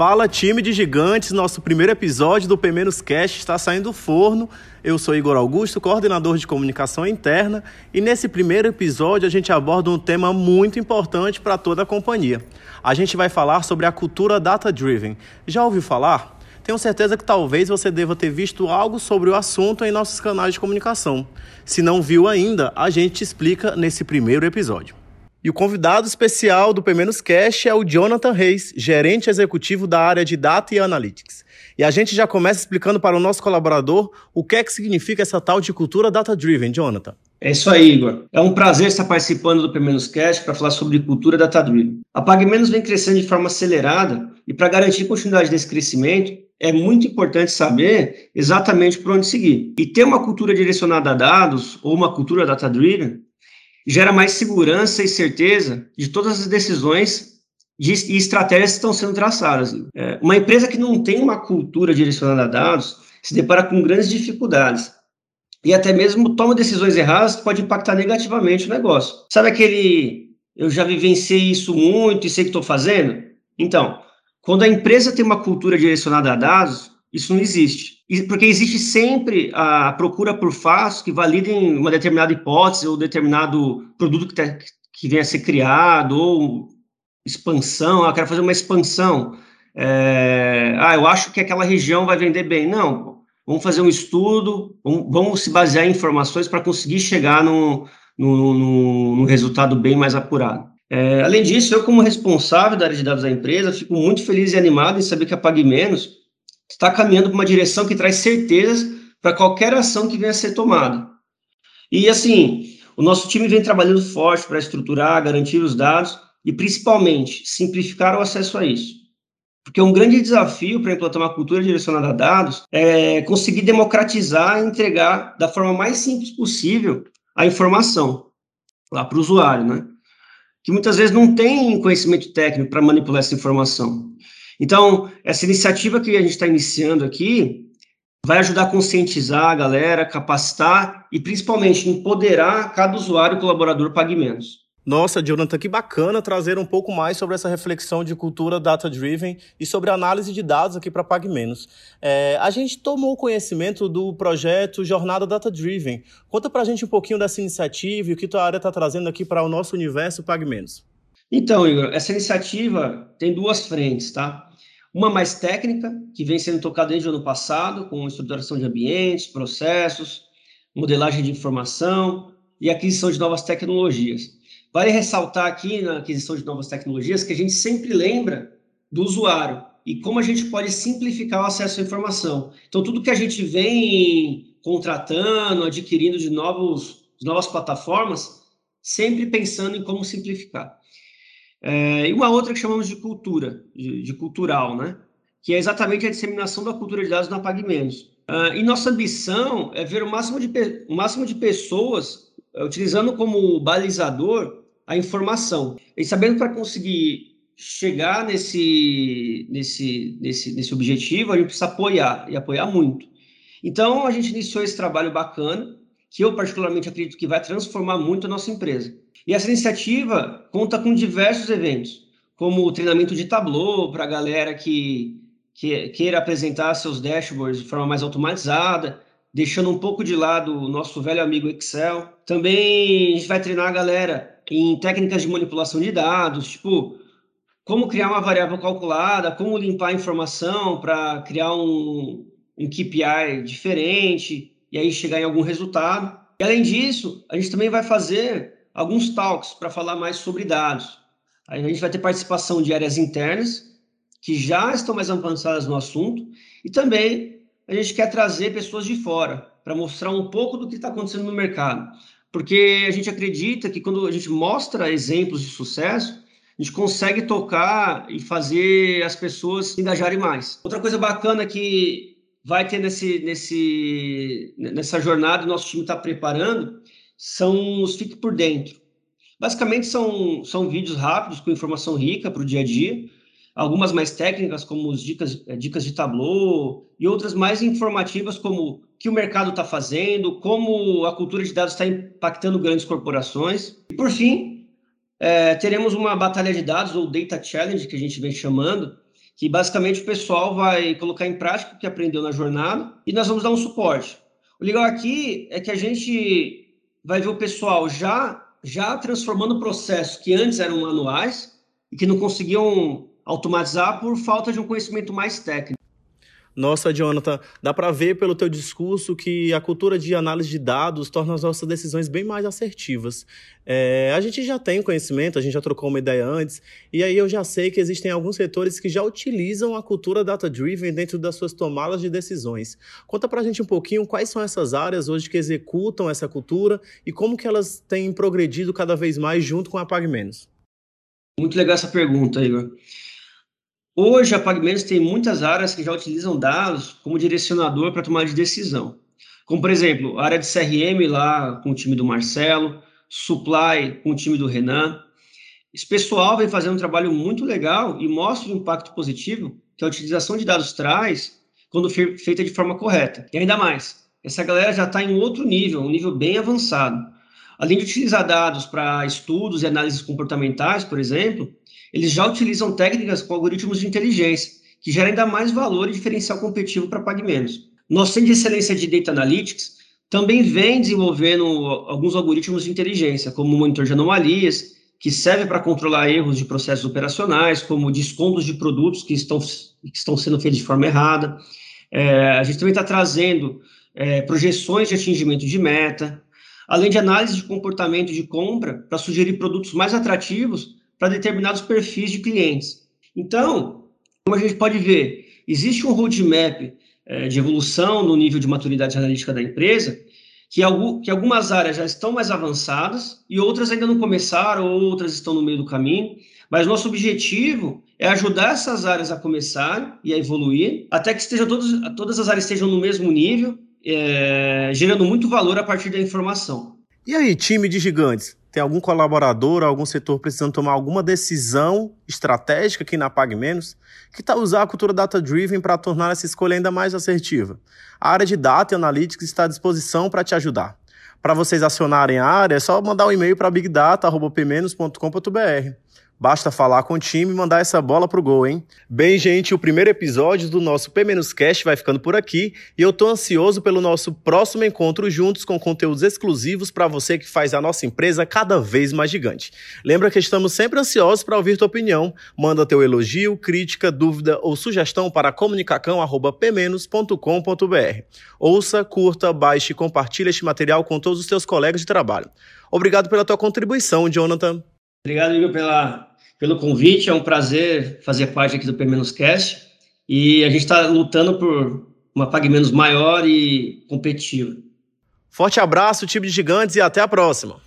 Fala time de gigantes, nosso primeiro episódio do P Cast está saindo do forno. Eu sou Igor Augusto, coordenador de comunicação interna, e nesse primeiro episódio a gente aborda um tema muito importante para toda a companhia. A gente vai falar sobre a cultura data driven. Já ouviu falar? Tenho certeza que talvez você deva ter visto algo sobre o assunto em nossos canais de comunicação. Se não viu ainda, a gente te explica nesse primeiro episódio. E o convidado especial do P-Menos Cash é o Jonathan Reis, gerente executivo da área de Data e Analytics. E a gente já começa explicando para o nosso colaborador o que é que significa essa tal de cultura data-driven, Jonathan. É isso aí, Igor. É um prazer estar participando do P-Menos Cash para falar sobre cultura data-driven. A PagMenos vem crescendo de forma acelerada e para garantir continuidade desse crescimento, é muito importante saber exatamente por onde seguir. E ter uma cultura direcionada a dados ou uma cultura data-driven gera mais segurança e certeza de todas as decisões de, e estratégias que estão sendo traçadas. É, uma empresa que não tem uma cultura direcionada a dados se depara com grandes dificuldades e até mesmo toma decisões erradas que pode impactar negativamente o negócio. Sabe aquele eu já vivenciei isso muito e sei que estou fazendo? Então, quando a empresa tem uma cultura direcionada a dados, isso não existe. Porque existe sempre a procura por fatos que validem uma determinada hipótese ou determinado produto que, tá, que venha a ser criado, ou expansão, ah, eu quero fazer uma expansão. É, ah, eu acho que aquela região vai vender bem. Não, vamos fazer um estudo, vamos, vamos se basear em informações para conseguir chegar num, num, num, resultado bem mais apurado. É, além disso, eu, como responsável da área de dados da empresa, fico muito feliz e animado em saber que a Pague Menos está caminhando para uma direção que traz certezas para qualquer ação que venha a ser tomada. E assim, o nosso time vem trabalhando forte para estruturar, garantir os dados e principalmente simplificar o acesso a isso. Porque um grande desafio para implantar uma cultura direcionada a dados é conseguir democratizar e entregar da forma mais simples possível a informação lá para o usuário, né? Que muitas vezes não tem conhecimento técnico para manipular essa informação. Então, essa iniciativa que a gente está iniciando aqui vai ajudar a conscientizar a galera, capacitar e principalmente empoderar cada usuário e colaborador pague menos. Nossa, Jonathan, que bacana trazer um pouco mais sobre essa reflexão de cultura data-driven e sobre análise de dados aqui para Pague Menos. É, a gente tomou conhecimento do projeto Jornada Data-Driven. Conta para a gente um pouquinho dessa iniciativa e o que tua área está trazendo aqui para o nosso universo Pague Menos. Então, Igor, essa iniciativa tem duas frentes, tá? Uma mais técnica, que vem sendo tocada desde o ano passado, com estruturação de ambientes, processos, modelagem de informação e aquisição de novas tecnologias. Vale ressaltar aqui na aquisição de novas tecnologias que a gente sempre lembra do usuário e como a gente pode simplificar o acesso à informação. Então, tudo que a gente vem contratando, adquirindo de, novos, de novas plataformas, sempre pensando em como simplificar. É, e uma outra que chamamos de cultura, de, de, cultural, né? Que é exatamente a disseminação da cultura de dados na Pague Menos. Uh, e nossa ambição é ver o máximo de, o máximo de pessoas uh, utilizando como balizador a informação. E sabendo para conseguir chegar nesse, nesse, nesse, nesse objetivo, a gente precisa apoiar, e apoiar muito. Então, a gente iniciou esse trabalho bacana, que eu particularmente acredito que vai transformar muito a nossa empresa. E essa iniciativa conta com diversos eventos, como o treinamento de Tableau para a galera que, que queira apresentar seus dashboards de forma mais automatizada, deixando um pouco de lado o nosso velho amigo Excel. Também a gente vai treinar a galera em técnicas de manipulação de dados, tipo como criar uma variável calculada, como limpar a informação para criar um, um KPI diferente e aí chegar em algum resultado. E além disso, a gente também vai fazer alguns talks para falar mais sobre dados. Aí a gente vai ter participação de áreas internas, que já estão mais avançadas no assunto, e também a gente quer trazer pessoas de fora, para mostrar um pouco do que está acontecendo no mercado. Porque a gente acredita que quando a gente mostra exemplos de sucesso, a gente consegue tocar e fazer as pessoas se engajarem mais. Outra coisa bacana que vai ter nesse, nesse, nessa jornada, o nosso time está preparando, são os Fique por Dentro. Basicamente, são, são vídeos rápidos com informação rica para o dia a dia, algumas mais técnicas, como as dicas, eh, dicas de Tableau, e outras mais informativas, como o que o mercado está fazendo, como a cultura de dados está impactando grandes corporações. E, por fim, é, teremos uma batalha de dados, ou Data Challenge, que a gente vem chamando, que basicamente o pessoal vai colocar em prática o que aprendeu na jornada e nós vamos dar um suporte. O legal aqui é que a gente vai ver o pessoal já já transformando processos que antes eram manuais e que não conseguiam automatizar por falta de um conhecimento mais técnico. Nossa, Jonathan, dá para ver pelo teu discurso que a cultura de análise de dados torna as nossas decisões bem mais assertivas. É, a gente já tem conhecimento, a gente já trocou uma ideia antes, e aí eu já sei que existem alguns setores que já utilizam a cultura data-driven dentro das suas tomadas de decisões. Conta para a gente um pouquinho quais são essas áreas hoje que executam essa cultura e como que elas têm progredido cada vez mais junto com a PagMenos. Muito legal essa pergunta, Igor. Hoje, a PagMenos tem muitas áreas que já utilizam dados como direcionador para tomar de decisão. Como, por exemplo, a área de CRM lá com o time do Marcelo, Supply com o time do Renan. Esse pessoal vem fazendo um trabalho muito legal e mostra o impacto positivo que a utilização de dados traz quando feita de forma correta. E ainda mais, essa galera já está em outro nível, um nível bem avançado. Além de utilizar dados para estudos e análises comportamentais, por exemplo, eles já utilizam técnicas com algoritmos de inteligência, que geram ainda mais valor e diferencial competitivo para PagMenos. Nosso Centro de Excelência de Data Analytics também vem desenvolvendo alguns algoritmos de inteligência, como o monitor de anomalias, que serve para controlar erros de processos operacionais, como descontos de produtos que estão, que estão sendo feitos de forma errada. É, a gente também está trazendo é, projeções de atingimento de meta, além de análise de comportamento de compra para sugerir produtos mais atrativos para determinados perfis de clientes. Então, como a gente pode ver, existe um roadmap é, de evolução no nível de maturidade analítica da empresa, que, algum, que algumas áreas já estão mais avançadas e outras ainda não começaram, outras estão no meio do caminho. Mas nosso objetivo é ajudar essas áreas a começar e a evoluir, até que esteja todos, todas as áreas estejam no mesmo nível, é, gerando muito valor a partir da informação. E aí, time de gigantes? Tem algum colaborador, algum setor precisando tomar alguma decisão estratégica aqui na Pague Menos? Que tal usar a cultura data-driven para tornar essa escolha ainda mais assertiva? A área de Data e Analytics está à disposição para te ajudar. Para vocês acionarem a área, é só mandar um e-mail para bigdata.pmenos.com.br. Basta falar com o time e mandar essa bola pro gol, hein? Bem, gente, o primeiro episódio do nosso P-Cast vai ficando por aqui e eu tô ansioso pelo nosso próximo encontro juntos com conteúdos exclusivos para você que faz a nossa empresa cada vez mais gigante. Lembra que estamos sempre ansiosos para ouvir tua opinião. Manda teu elogio, crítica, dúvida ou sugestão para comunicacão@pmenos.com.br. Ouça, curta, baixe e compartilhe este material com todos os teus colegas de trabalho. Obrigado pela tua contribuição, Jonathan. Obrigado, Igor, pela pelo convite. É um prazer fazer parte aqui do P Cast. E a gente está lutando por uma Pague Menos maior e competitiva. Forte abraço, time de gigantes, e até a próxima.